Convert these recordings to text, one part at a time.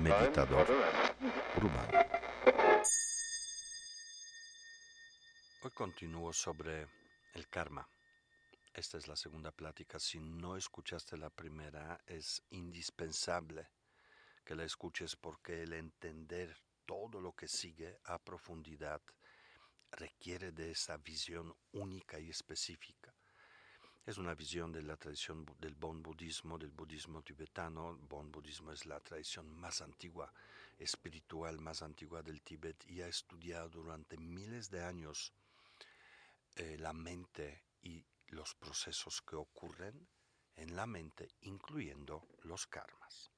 Meditador urbano. Hoy continúo sobre el karma. Esta es la segunda plática. Si no escuchaste la primera, es indispensable que la escuches porque el entender todo lo que sigue a profundidad requiere de esa visión única y específica. Es una visión de la tradición del Bon budismo, del budismo tibetano. El Bon budismo es la tradición más antigua, espiritual más antigua del Tíbet y ha estudiado durante miles de años eh, la mente y los procesos que ocurren en la mente, incluyendo los karmas.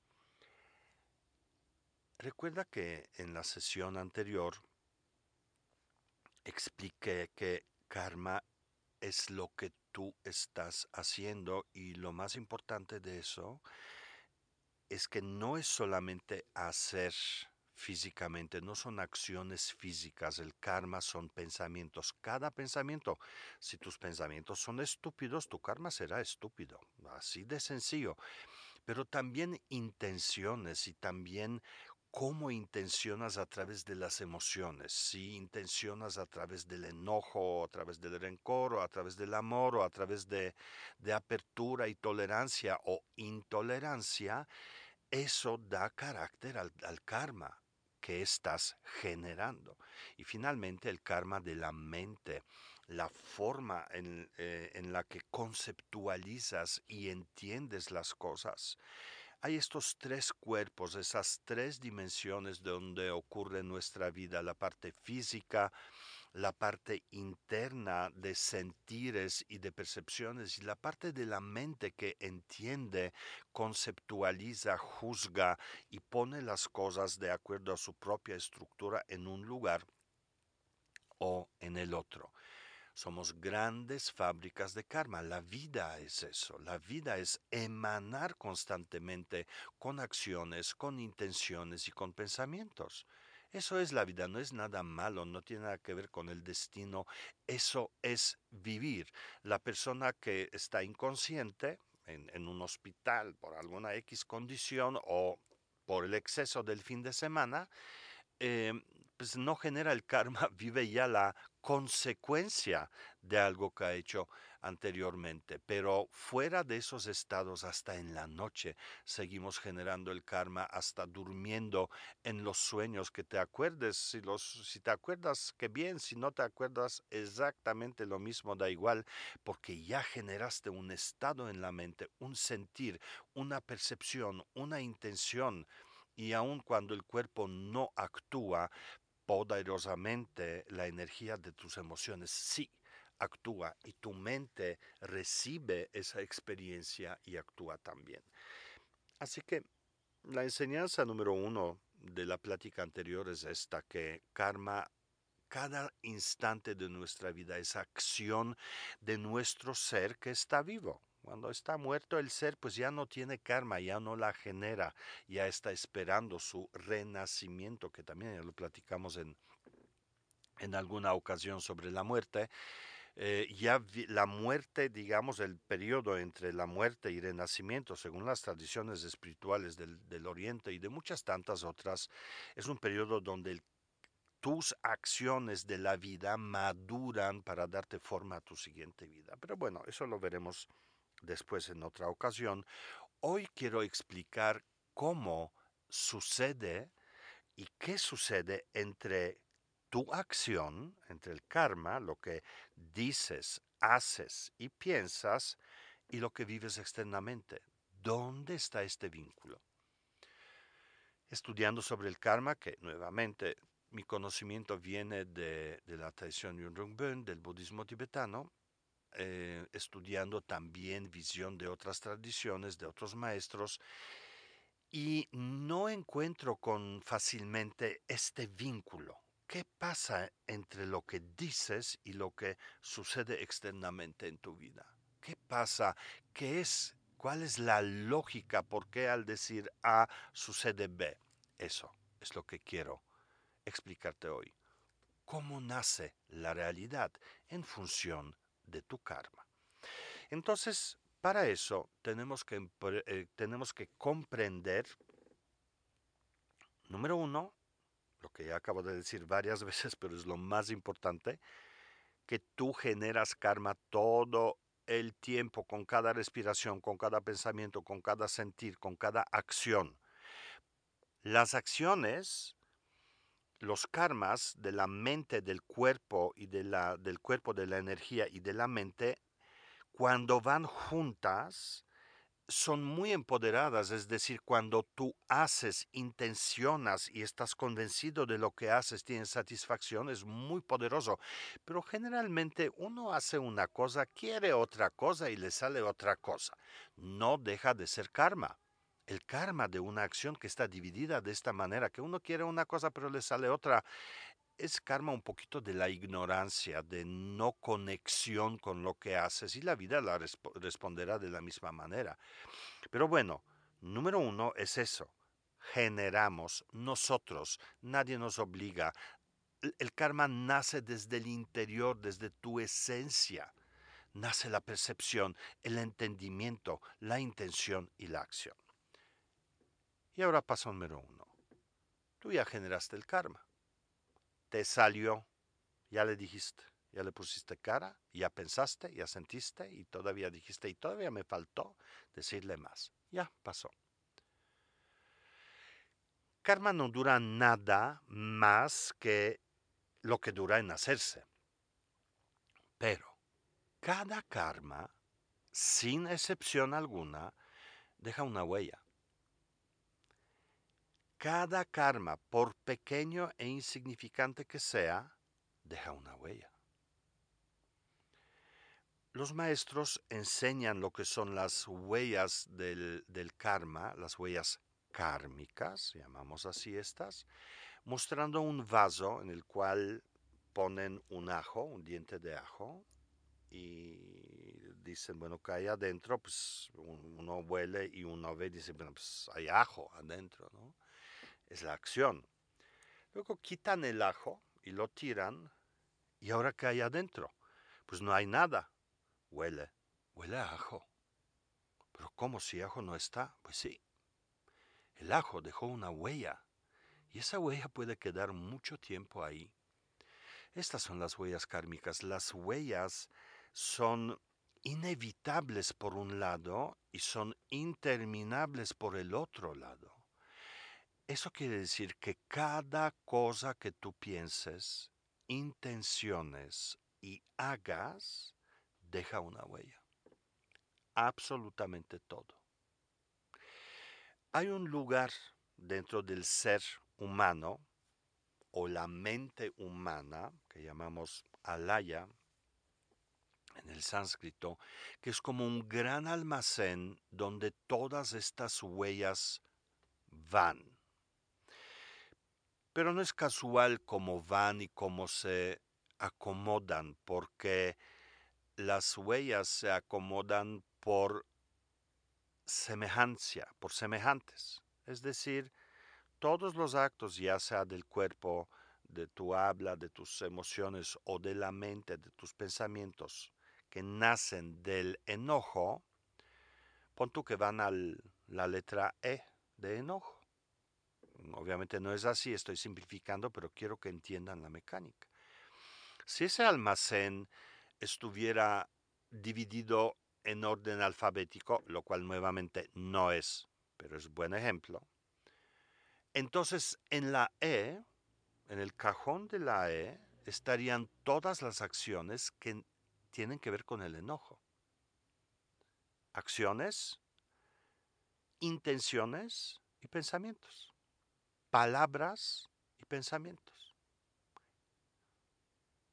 Recuerda que en la sesión anterior expliqué que karma es lo que tú estás haciendo y lo más importante de eso es que no es solamente hacer físicamente, no son acciones físicas, el karma son pensamientos. Cada pensamiento, si tus pensamientos son estúpidos, tu karma será estúpido, así de sencillo. Pero también intenciones y también cómo intencionas a través de las emociones, si intencionas a través del enojo, o a través del rencor, o a través del amor, o a través de, apertura y tolerancia o intolerancia, eso da carácter al, karma que estás generando. Y finalmente el karma de la mente, la forma en, eh, en la que conceptualizas y entiendes las cosas hay estos tres cuerpos, esas tres dimensiones donde ocurre nuestra vida, la parte física, la parte interna de sentires y de percepciones y la parte de la mente que entiende, conceptualiza, juzga y pone las cosas de acuerdo a su propia estructura en un lugar o en el otro. Somos grandes fábricas de karma. La vida es eso. La vida es emanar constantemente con acciones, con intenciones y con pensamientos. Eso es la vida, no es nada malo, no tiene nada que ver con el destino. Eso es vivir. La persona que está inconsciente en, un hospital por alguna X condición o por el exceso del fin de semana, eh, pues no genera el karma, vive ya la consecuencia de algo que ha hecho anteriormente. Pero fuera de esos estados, hasta en la noche, seguimos generando el karma, hasta durmiendo en los sueños, que te acuerdes, si, los, si te acuerdas, que bien, si no te acuerdas, exactamente lo mismo, da igual, porque ya generaste un estado en la mente, un sentir, una percepción, una intención, y aun cuando el cuerpo no actúa, poderosamente la energía de tus emociones sí actúa y tu mente recibe esa experiencia y actúa también. Así que la enseñanza número uno de la plática anterior es esta, que karma cada instante de nuestra vida es acción de nuestro ser que está vivo. Cuando está muerto el ser, pues ya no tiene karma, ya no la genera, ya está esperando su renacimiento, que también ya lo platicamos en, en alguna ocasión sobre la muerte. Eh, ya la muerte, digamos, el periodo entre la muerte y renacimiento, según las tradiciones espirituales del, del Oriente y de muchas tantas otras, es un periodo donde tus acciones de la vida maduran para darte forma a tu siguiente vida. Pero bueno, eso lo veremos después en otra ocasión. Hoy quiero explicar cómo sucede y qué sucede entre tu acción, entre el karma, lo que dices, haces y piensas, y lo que vives externamente. ¿Dónde está este vínculo? Estudiando sobre el karma, que nuevamente mi conocimiento viene de, la tradición Yunrung del budismo tibetano, eh, estudiando también visión de otras tradiciones, de otros maestros, y no encuentro con fácilmente este vínculo. ¿Qué pasa entre lo que dices y lo que sucede externamente en tu vida? ¿Qué pasa? ¿Qué es? ¿Cuál es la lógica? ¿Por qué al decir A sucede B? Eso es lo que quiero explicarte hoy. ¿Cómo nace la realidad en función de tu karma. Entonces, Para eso tenemos que, eh, tenemos que comprender, número uno, lo que ya acabo de decir varias veces, pero es lo más importante, que tú generas karma todo el tiempo, con cada respiración, con cada pensamiento, con cada sentir, con cada acción. Las acciones, los karmas de la mente, del cuerpo y de la, del cuerpo, de la energía y de la mente, cuando van juntas, son muy empoderadas, es decir, cuando tú haces, intencionas y estás convencido de lo que haces, tienes satisfacción, es muy poderoso. Pero generalmente uno hace una cosa, quiere otra cosa y le sale otra cosa. No deja de ser karma. El karma de una acción que está dividida de esta manera, que uno quiere una cosa pero le sale otra, es karma un poquito de la ignorancia, de no conexión con lo que haces y la vida la responderá de la misma manera. Pero bueno, número uno es eso. Generamos nosotros, nadie nos obliga. El karma nace desde el interior, desde tu esencia. Nace la percepción, el entendimiento, la intención y la acción. Y ahora paso número uno. Tú ya generaste el karma te salió, ya le dijiste, ya le pusiste cara, ya pensaste, ya sentiste y todavía dijiste, y todavía me faltó decirle más. Ya pasó. Karma no dura nada más que lo que dura en hacerse. Pero cada karma, sin excepción alguna, deja una huella. Cada karma, por pequeño e insignificante que sea, deja una huella. Los maestros enseñan lo que son las huellas del, karma, las huellas kármicas, llamamos así estas, mostrando un vaso en el cual ponen un ajo, un diente de ajo, y dicen, bueno, que hay adentro, pues uno huele y uno ve y dice, bueno, pues hay ajo adentro, ¿no? Es la acción. Luego quitan el ajo y lo tiran y ahora qué hay adentro? Pues no hay nada. Huele, huele a ajo. Pero ¿cómo si ajo no está? Pues sí. El ajo dejó una huella y esa huella puede quedar mucho tiempo ahí. Estas son las huellas kármicas. Las huellas son inevitables por un lado y son interminables por el otro lado. Eso quiere decir que cada cosa que tú pienses, intenciones y hagas, deja una huella. Absolutamente todo. Hay un lugar dentro del ser humano o la mente humana, que llamamos alaya en el sánscrito, que es como un gran almacén donde todas estas huellas van pero no es casual cómo van y cómo se acomodan, porque las huellas se acomodan por semejancia, por semejantes. Es decir, todos los actos, ya sea del cuerpo, de tu habla, de tus emociones o de la mente, de tus pensamientos, que nacen del enojo, pon tú que van a la letra E de enojo. Obviamente no es así, estoy simplificando, pero quiero que entiendan la mecánica. Si ese almacén estuviera dividido en orden alfabético, lo cual nuevamente no es, pero es buen ejemplo, entonces en la E, en el cajón de la E, estarían todas las acciones que tienen que ver con el enojo. Acciones, intenciones y pensamientos palabras y pensamientos.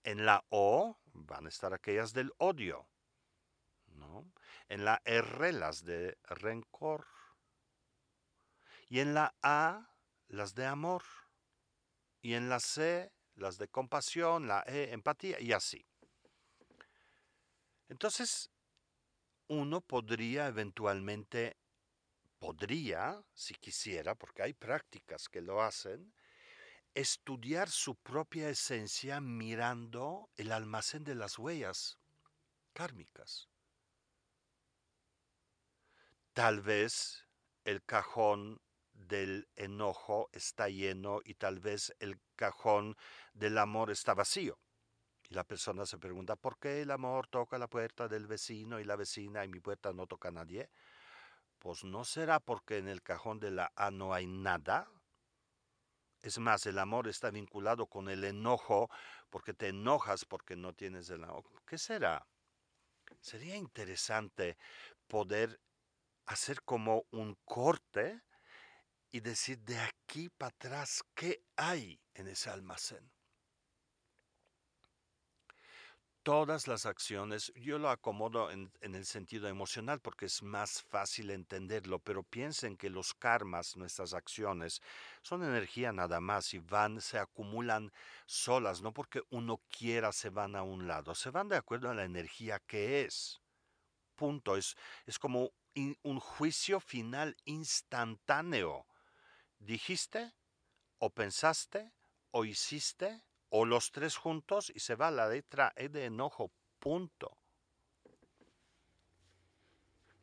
En la O van a estar aquellas del odio. ¿no? En la R las de rencor. Y en la A las de amor. Y en la C las de compasión, la E empatía y así. Entonces, uno podría eventualmente podría, si quisiera, porque hay prácticas que lo hacen, estudiar su propia esencia mirando el almacén de las huellas kármicas. tal vez el cajón del enojo está lleno y tal vez el cajón del amor está vacío. Y la persona se pregunta, ¿por qué el amor toca la puerta del vecino y la vecina y mi puerta no toca a nadie? Pues no será porque en el cajón de la A no hay nada. Es más, el amor está vinculado con el enojo porque te enojas porque no tienes el amor. ¿Qué será? Sería interesante poder hacer como un corte y decir de aquí para atrás qué hay en ese almacén. Todas las acciones, yo lo acomodo en, el sentido emocional porque es más fácil entenderlo, pero piensen que los karmas, nuestras acciones, son energía nada más y van, se acumulan solas, no porque uno quiera se van a un lado, se van de acuerdo a la energía que es. Punto, es, es como un juicio final instantáneo dijiste, o pensaste, o hiciste, o los tres juntos y se va la letra E de enojo, punto.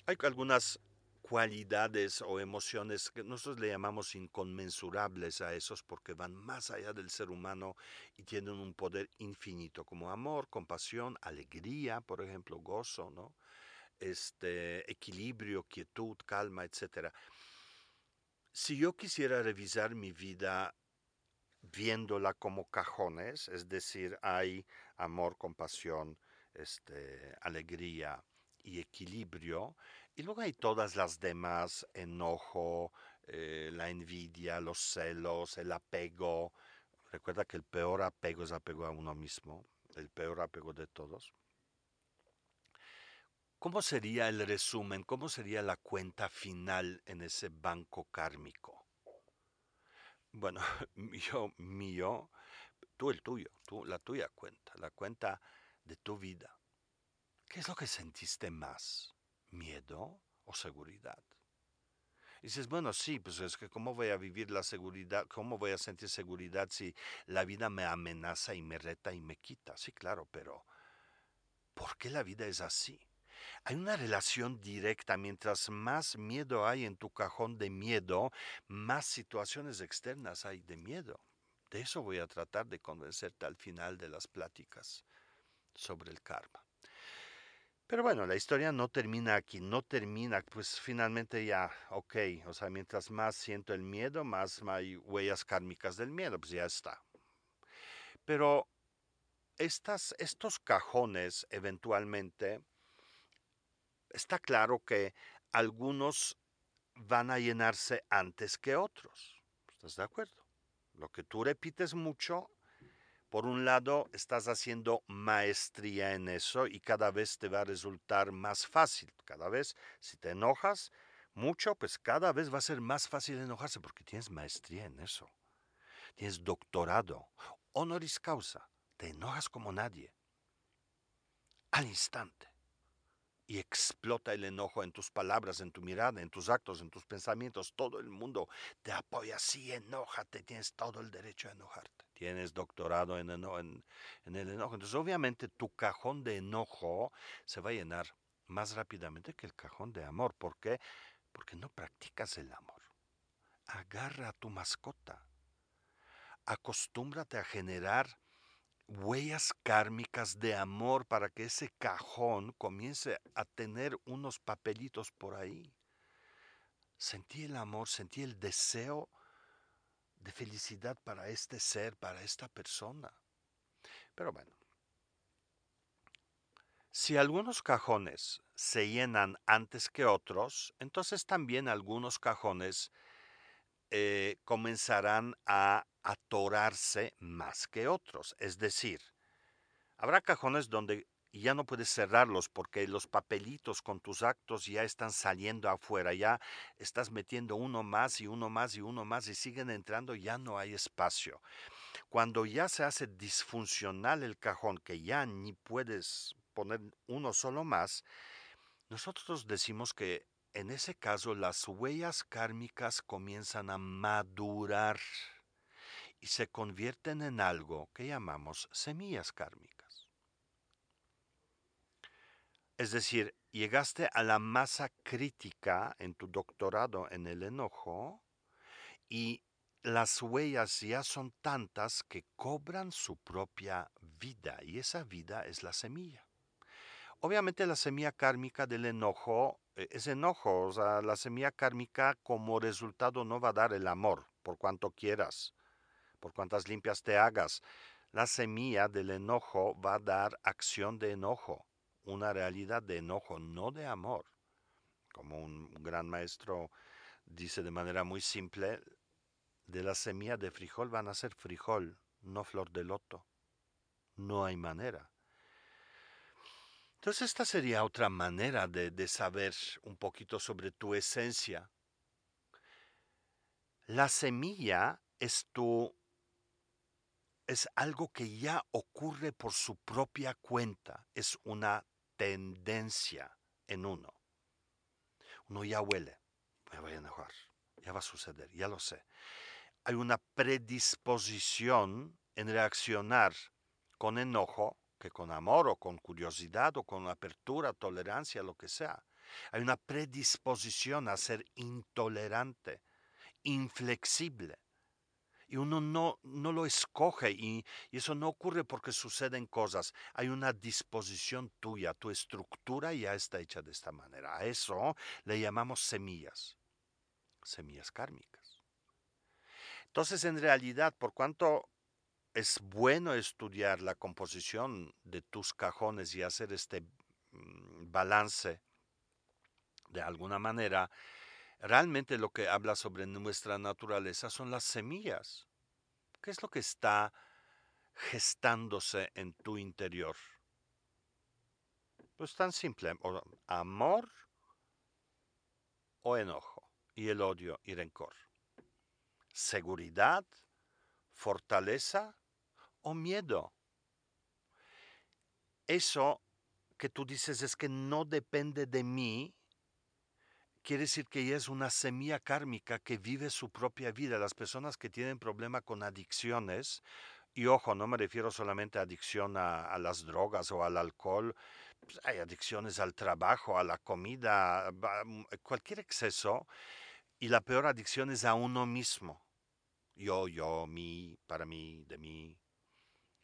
Hay algunas cualidades o emociones que nosotros le llamamos inconmensurables a esos porque van más allá del ser humano y tienen un poder infinito, como amor, compasión, alegría, por ejemplo, gozo, ¿no? Este equilibrio, quietud, calma, etcétera. Si yo quisiera revisar mi vida viéndola como cajones, es decir, hay amor, compasión, este, alegría y equilibrio, y luego hay todas las demás, enojo, eh, la envidia, los celos, el apego. Recuerda que el peor apego es apego a uno mismo, el peor apego de todos. ¿Cómo sería el resumen? ¿Cómo sería la cuenta final en ese banco kármico? Bueno, yo mío, tú el tuyo, tú la tuya cuenta, la cuenta de tu vida. ¿Qué es lo que sentiste más? ¿Miedo o seguridad? Y dices, bueno, sí, pues es que cómo voy a vivir la seguridad, cómo voy a sentir seguridad si la vida me amenaza y me reta y me quita. Sí, claro, pero ¿por qué la vida es así? Hay una relación directa. Mientras más miedo hay en tu cajón de miedo, más situaciones externas hay de miedo. De eso voy a tratar de convencerte al final de las pláticas sobre el karma. Pero bueno, la historia no termina aquí, no termina, pues finalmente ya, ok, o sea, mientras más siento el miedo, más hay huellas kármicas del miedo, pues ya está. Pero estas, estos cajones eventualmente está claro que algunos van a llenarse antes que otros. ¿Estás de acuerdo? Lo que tú repites mucho, por un lado, estás haciendo maestría en eso y cada vez te va a resultar más fácil. Cada vez, si te enojas mucho, pues cada vez va a ser más fácil enojarse porque tienes maestría en eso. Tienes doctorado, honoris causa. Te enojas como nadie. Al instante y explota el enojo en tus palabras, en tu mirada, en tus actos, en tus pensamientos. Todo el mundo te apoya. Sí, enójate, tienes todo el derecho a enojarte. Tienes doctorado en, en, en el enojo. Entonces, obviamente, tu cajón de enojo se va a llenar más rápidamente que el cajón de amor. ¿Por qué? Porque no practicas el amor. Agarra a tu mascota. Acostúmbrate a generar huellas kármicas de amor para que ese cajón comience a tener unos papelitos por ahí. Sentí el amor, sentí el deseo de felicidad para este ser, para esta persona. Pero bueno, si algunos cajones se llenan antes que otros, entonces también algunos cajones eh, comenzarán a atorarse más que otros. Es decir, habrá cajones donde ya no puedes cerrarlos porque los papelitos con tus actos ya están saliendo afuera, ya estás metiendo uno más y uno más y uno más y siguen entrando, ya no hay espacio. Cuando ya se hace disfuncional el cajón, que ya ni puedes poner uno solo más, nosotros decimos que en ese caso las huellas kármicas comienzan a madurar y se convierten en algo que llamamos semillas kármicas. Es decir, llegaste a la masa crítica en tu doctorado en el enojo y las huellas ya son tantas que cobran su propia vida y esa vida es la semilla. Obviamente la semilla kármica del enojo eh, es enojo, o sea, la semilla kármica como resultado no va a dar el amor por cuanto quieras, por cuantas limpias te hagas. La semilla del enojo va a dar acción de enojo, una realidad de enojo, no de amor. Como un gran maestro dice de manera muy simple, de la semilla de frijol van a ser frijol, no flor de loto. No hay manera. Entonces esta sería otra manera de, de saber un poquito sobre tu esencia. La semilla es tu es algo que ya ocurre por su propia cuenta, es una tendencia en uno. Uno ya huele, me voy a enojar, ya va a suceder, ya lo sé hay una predisposición en reaccionar con enojo que con amor o con curiosidad o con apertura, tolerancia, lo que sea. Hay una predisposición a ser intolerante, inflexible. Y uno no, no lo escoge y, y eso no ocurre porque suceden cosas. Hay una disposición tuya, tu estructura ya está hecha de esta manera. A eso le llamamos semillas, semillas kármicas. Entonces, en realidad, por cuanto es bueno estudiar la composición de tus cajones y hacer este mm, balance de alguna manera, realmente lo que habla sobre nuestra naturaleza son las semillas. ¿Qué es lo que está gestándose en tu interior? Pues tan simple, amor o enojo, y el odio y rencor seguridad, fortaleza o miedo. Eso que tú dices es que no depende de mí, quiere decir que ella es una semilla kármica que vive su propia vida. Las personas que tienen problema con adicciones, y ojo, no me refiero solamente a adicción a, las drogas o al alcohol, pues, hay adicciones al trabajo, a la comida, cualquier exceso, y la peor adicción es a uno mismo. Yo, yo, mí, para mí, de mí,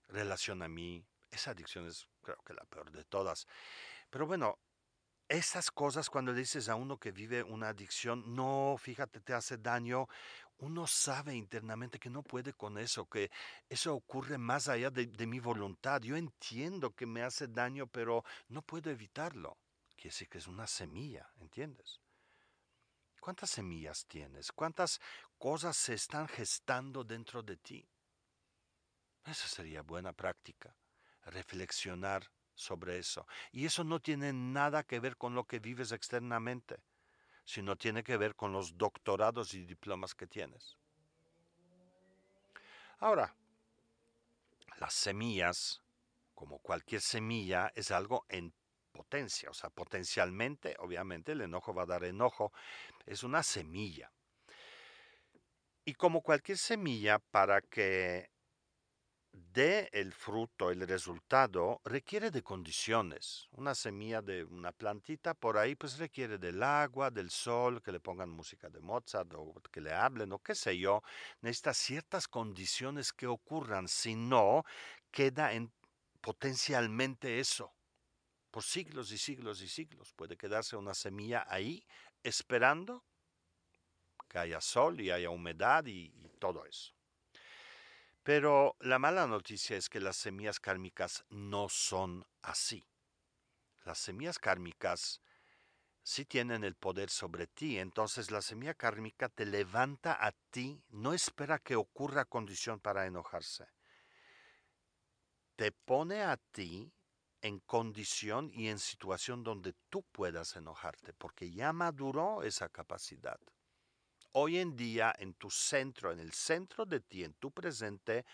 relación a mí. Esa adicción es creo que la peor de todas. Pero bueno, esas cosas cuando dices a uno que vive una adicción, no, fíjate, te hace daño, uno sabe internamente que no puede con eso, que eso ocurre más allá de, de, mi voluntad. Yo entiendo que me hace daño, pero no puedo evitarlo. Quiere decir que es una semilla, ¿entiendes? ¿Cuántas semillas tienes? ¿Cuántas cosas se están gestando dentro de ti? Esa sería buena práctica, reflexionar sobre eso. Y eso no tiene nada que ver con lo que vives externamente, sino tiene que ver con los doctorados y diplomas que tienes. Ahora, las semillas, como cualquier semilla, es algo en potencia, o sea, potencialmente, obviamente, el enojo va a dar enojo, es una semilla. Y como cualquier semilla, para que dé el fruto, el resultado, requiere de condiciones. Una semilla de una plantita por ahí, pues requiere del agua, del sol, que le pongan música de Mozart o que le hablen o qué sé yo. Necesita ciertas condiciones que ocurran, si no, queda en potencialmente eso por siglos y siglos y siglos. Puede quedarse una semilla ahí esperando que haya sol y haya humedad y, todo eso. Pero la mala noticia es que las semillas kármicas no son así. Las semillas kármicas sí tienen el poder sobre ti, entonces la semilla kármica te levanta a ti, no espera que ocurra condición para enojarse. Te pone a ti en condición y en situación donde tú puedas enojarte, porque ya maduró esa capacidad. Hoy en día, en tu centro, en el centro de ti, en tu presente,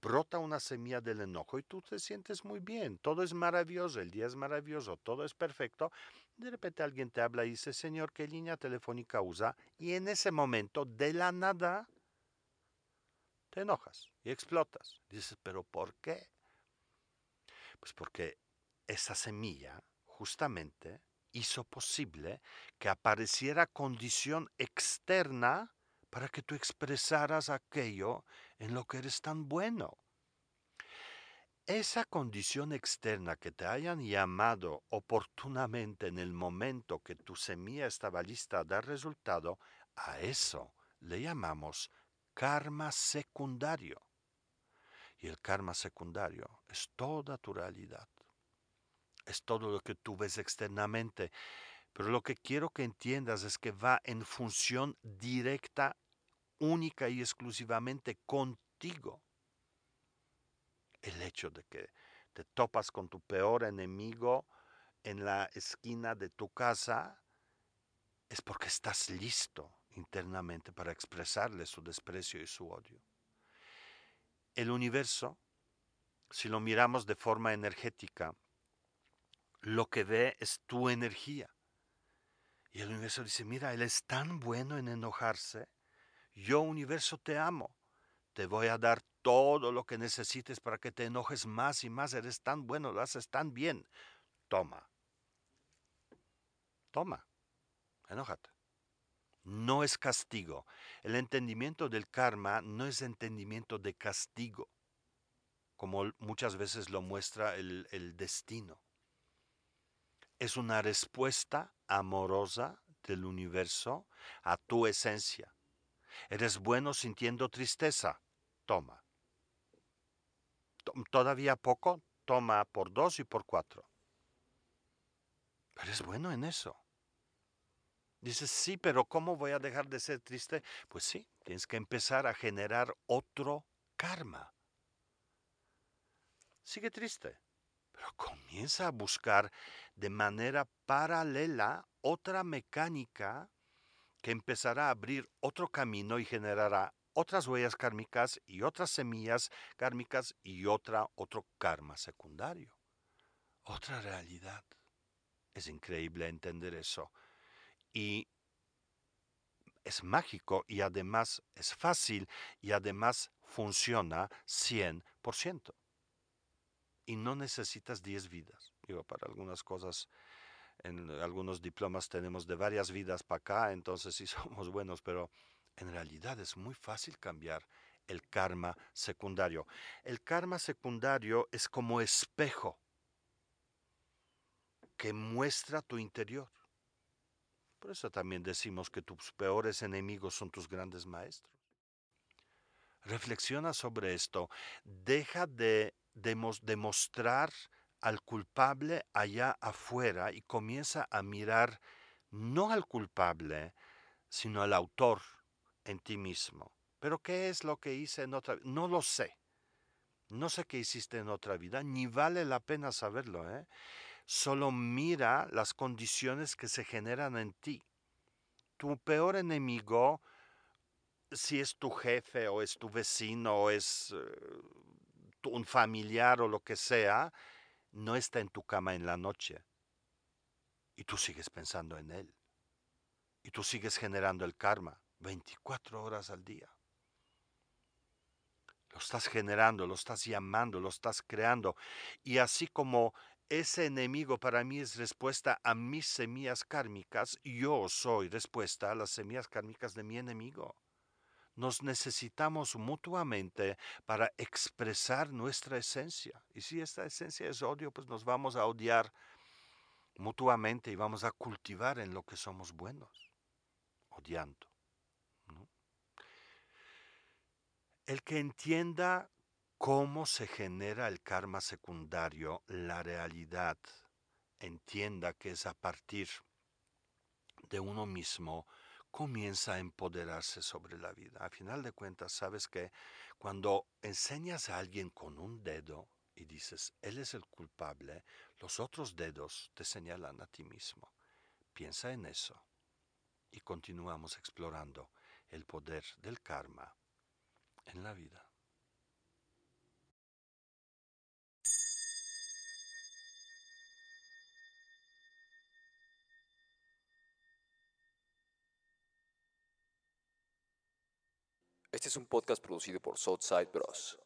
brota una semilla del enojo y tú te sientes muy bien, todo es maravilloso, el día es maravilloso, todo es perfecto. De repente alguien te habla y dice, Señor, ¿qué línea telefónica usa? Y en ese momento, de la nada, te enojas y explotas. Dices, ¿pero por qué? Pues porque esa semilla justamente hizo posible que apareciera condición externa para que tú expresaras aquello en lo que eres tan bueno. Esa condición externa que te hayan llamado oportunamente en el momento que tu semilla estaba lista a dar resultado, a eso le llamamos karma secundario. Y el karma secundario es toda tu realidad. Es todo lo que tú ves externamente. Pero lo que quiero que entiendas es que va en función directa, única y exclusivamente contigo. El hecho de que te topas con tu peor enemigo en la esquina de tu casa es porque estás listo internamente para expresarle su desprecio y su odio el universo, si lo miramos de forma energética, lo que ve es tu energía. Y el universo dice, mira, él es tan bueno en enojarse, yo universo te amo, te voy a dar todo lo que necesites para que te enojes más y más, eres tan bueno, lo haces tan bien, toma, toma, enójate no es castigo. El entendimiento del karma no es entendimiento de castigo, como muchas veces lo muestra el, destino. Es una respuesta amorosa del universo a tu esencia. Eres bueno sintiendo tristeza, toma. Todavía poco, toma por dos y por cuatro. Eres bueno en eso. Dices, sí, pero ¿cómo voy a dejar de ser triste? Pues sí, tienes que empezar a generar otro karma. Sigue triste, pero comienza a buscar de manera paralela otra mecánica que empezará a abrir otro camino y generará otras huellas kármicas y otras semillas kármicas y otra, otro karma secundario. Otra realidad. Es increíble entender eso y es mágico y además es fácil y además funciona 100%. Y no necesitas 10 vidas. Digo, para algunas cosas, en algunos diplomas tenemos de varias vidas para acá, entonces sí somos buenos, pero en realidad es muy fácil cambiar el karma secundario. El karma secundario es como espejo que muestra tu interior. Por eso también decimos que tus peores enemigos son tus grandes maestros. Reflexiona sobre esto. Deja de demostrar al culpable allá afuera y comienza a mirar no al culpable, sino al autor en ti mismo. Pero ¿qué es lo que hice en otra vida? No lo sé. No sé qué hiciste en otra vida, ni vale la pena saberlo. ¿eh? Solo mira las condiciones que se generan en ti. Tu peor enemigo, si es tu jefe o es tu vecino o es eh, un familiar o lo que sea, no está en tu cama en la noche. Y tú sigues pensando en él. Y tú sigues generando el karma 24 horas al día. Lo estás generando, lo estás llamando, lo estás creando. Y así como ese enemigo para mí es respuesta a mis semillas kármicas, yo soy respuesta a las semillas kármicas de mi enemigo. Nos necesitamos mutuamente para expresar nuestra esencia. Y si esta esencia es odio, pues nos vamos a odiar mutuamente y vamos a cultivar en lo que somos buenos, odiando. El que entienda cómo se genera el karma secundario, la realidad, entienda que es a partir de uno mismo, comienza a empoderarse sobre la vida. A final de cuentas, sabes que cuando enseñas a alguien con un dedo y dices, él es el culpable, los otros dedos te señalan a ti mismo. Piensa en eso y continuamos explorando el poder del karma en la vida. Este es un podcast producido por Southside Bros.